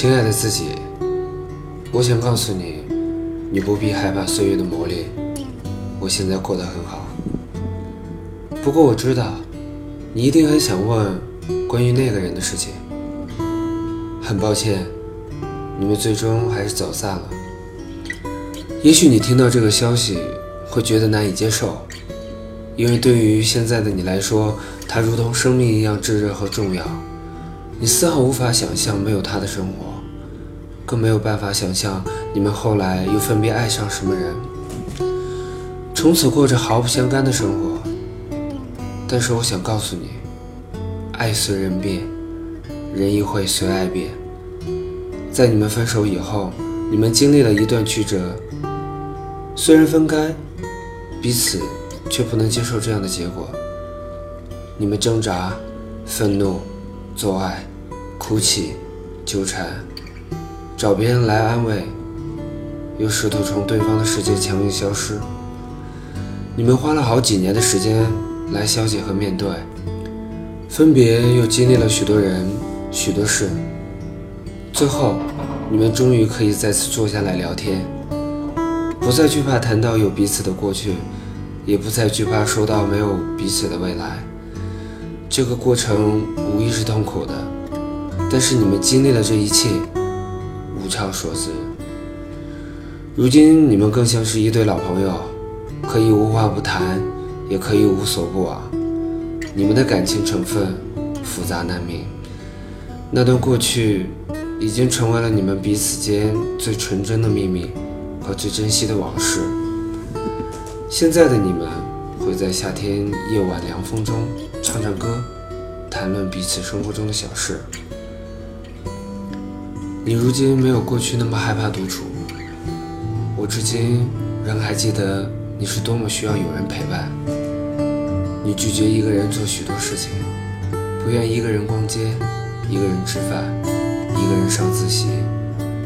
亲爱的自己，我想告诉你，你不必害怕岁月的磨砺。我现在过得很好。不过我知道，你一定很想问关于那个人的事情。很抱歉，你们最终还是走散了。也许你听到这个消息会觉得难以接受，因为对于现在的你来说，他如同生命一样炙热和重要。你丝毫无法想象没有他的生活，更没有办法想象你们后来又分别爱上什么人，从此过着毫不相干的生活。但是我想告诉你，爱随人变，人亦会随爱变。在你们分手以后，你们经历了一段曲折，虽然分开，彼此却不能接受这样的结果。你们挣扎、愤怒、做爱。哭泣、纠缠，找别人来安慰，又试图从对方的世界强行消失。你们花了好几年的时间来消解和面对，分别又经历了许多人、许多事，最后你们终于可以再次坐下来聊天，不再惧怕谈到有彼此的过去，也不再惧怕说到没有彼此的未来。这个过程无疑是痛苦的。但是你们经历了这一切，物超所值。如今你们更像是一对老朋友，可以无话不谈，也可以无所不往。你们的感情成分复杂难明，那段过去已经成为了你们彼此间最纯真的秘密和最珍惜的往事。现在的你们会在夏天夜晚凉风中唱唱歌，谈论彼此生活中的小事。你如今没有过去那么害怕独处，我至今仍还记得你是多么需要有人陪伴。你拒绝一个人做许多事情，不愿一个人逛街，一个人吃饭，一个人上自习，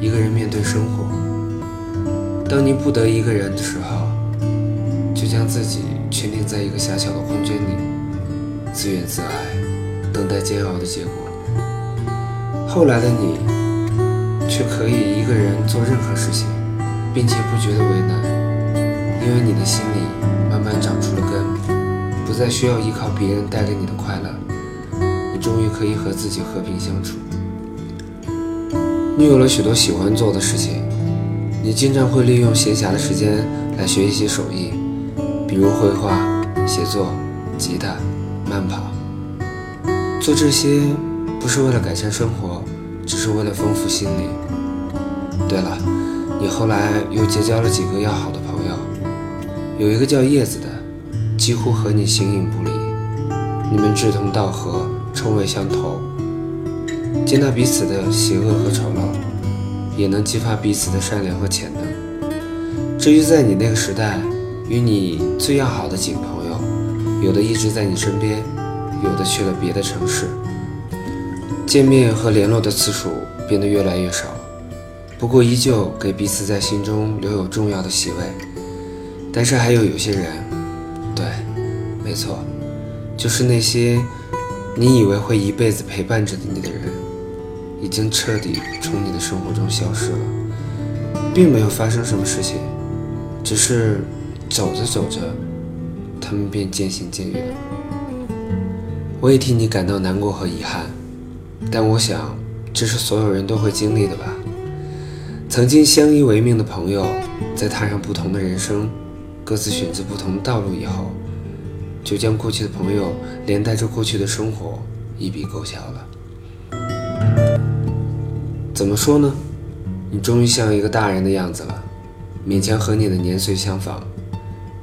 一个人面对生活。当你不得一个人的时候，就将自己圈定在一个狭小的空间里，自怨自艾，等待煎熬的结果。后来的你。却可以一个人做任何事情，并且不觉得为难，因为你的心里慢慢长出了根，不再需要依靠别人带给你的快乐，你终于可以和自己和平相处。你有了许多喜欢做的事情，你经常会利用闲暇的时间来学一些手艺，比如绘画、写作、吉他、慢跑。做这些不是为了改善生活。只是为了丰富心灵。对了，你后来又结交了几个要好的朋友，有一个叫叶子的，几乎和你形影不离。你们志同道合，臭味相投，接纳彼此的邪恶和丑陋，也能激发彼此的善良和潜能。至于在你那个时代，与你最要好的几个朋友，有的一直在你身边，有的去了别的城市。见面和联络的次数变得越来越少，不过依旧给彼此在心中留有重要的席位。但是还有有些人，对，没错，就是那些你以为会一辈子陪伴着你的人，已经彻底从你的生活中消失了，并没有发生什么事情，只是走着走着，他们便渐行渐远。我也替你感到难过和遗憾。但我想，这是所有人都会经历的吧。曾经相依为命的朋友，在踏上不同的人生，各自选择不同的道路以后，就将过去的朋友连带着过去的生活一笔勾销了。怎么说呢？你终于像一个大人的样子了，勉强和你的年岁相仿。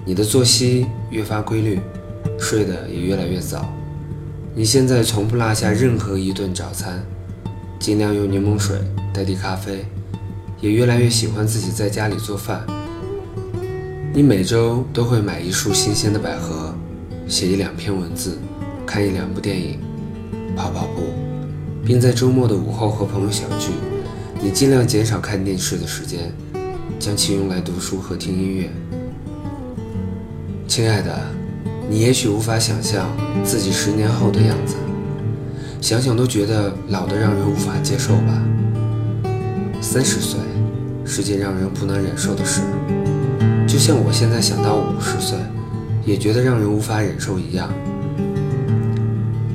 你的作息越发规律，睡得也越来越早。你现在从不落下任何一顿早餐，尽量用柠檬水代替咖啡，也越来越喜欢自己在家里做饭。你每周都会买一束新鲜的百合，写一两篇文字，看一两部电影，跑跑步，并在周末的午后和朋友小聚。你尽量减少看电视的时间，将其用来读书和听音乐。亲爱的。你也许无法想象自己十年后的样子，想想都觉得老得让人无法接受吧。三十岁是件让人不能忍受的事，就像我现在想到五十岁，也觉得让人无法忍受一样。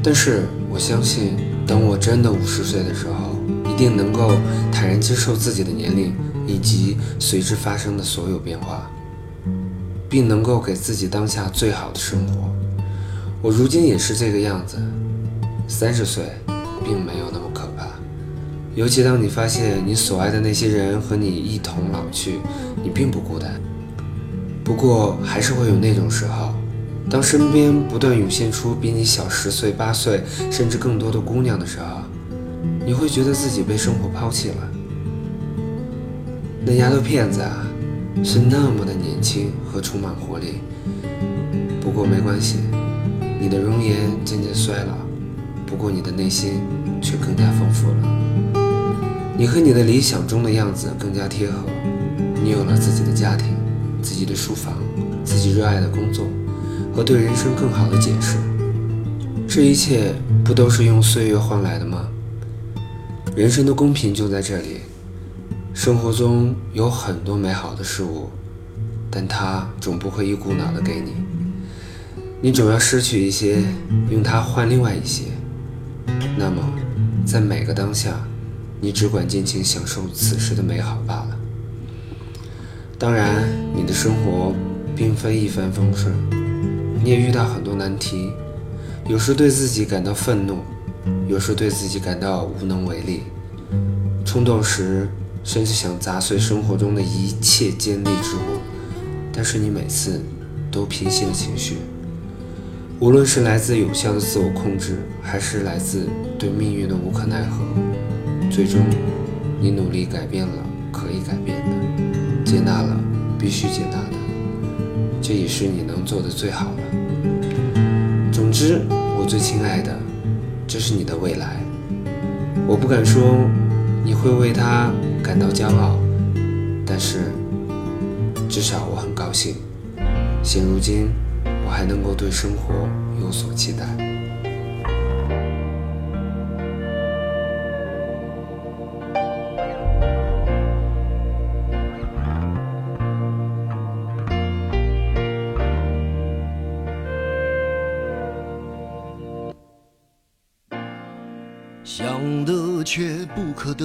但是我相信，等我真的五十岁的时候，一定能够坦然接受自己的年龄以及随之发生的所有变化，并能够给自己当下最好的生活。我如今也是这个样子，三十岁并没有那么可怕，尤其当你发现你所爱的那些人和你一同老去，你并不孤单。不过还是会有那种时候。当身边不断涌现出比你小十岁、八岁甚至更多的姑娘的时候，你会觉得自己被生活抛弃了。那丫头片子啊，是那么的年轻和充满活力。不过没关系，你的容颜渐渐衰老，不过你的内心却更加丰富了。你和你的理想中的样子更加贴合。你有了自己的家庭、自己的书房、自己热爱的工作。和对人生更好的解释，这一切不都是用岁月换来的吗？人生的公平就在这里。生活中有很多美好的事物，但它总不会一股脑的给你，你总要失去一些，用它换另外一些。那么，在每个当下，你只管尽情享受此时的美好罢了。当然，你的生活并非一帆风顺。你也遇到很多难题，有时对自己感到愤怒，有时对自己感到无能为力，冲动时甚至想砸碎生活中的一切坚利之物。但是你每次都平息了情绪，无论是来自有效的自我控制，还是来自对命运的无可奈何，最终你努力改变了可以改变的，接纳了必须接纳的。这也是你能做的最好了。总之，我最亲爱的，这是你的未来。我不敢说你会为他感到骄傲，但是至少我很高兴，现如今我还能够对生活有所期待。想得却不可得，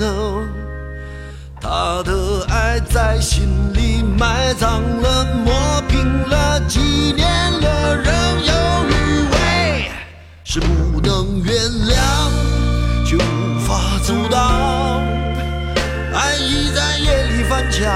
能。他的爱在心里埋葬了，磨平了，几年了，仍有余味，是不能原谅，却无法阻挡。爱已在夜里翻墙，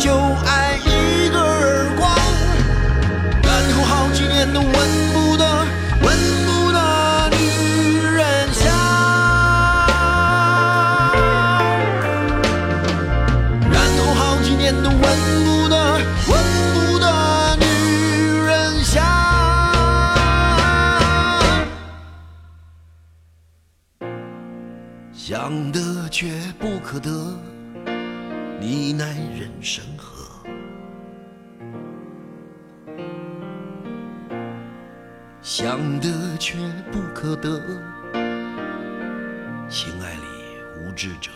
就爱，一个耳光，然后好几年都闻不得、闻不得女人香，然后好几年都闻不得、闻不得女人香。想得却不可得，你奈人生何？想得却不可得，情爱里无知者。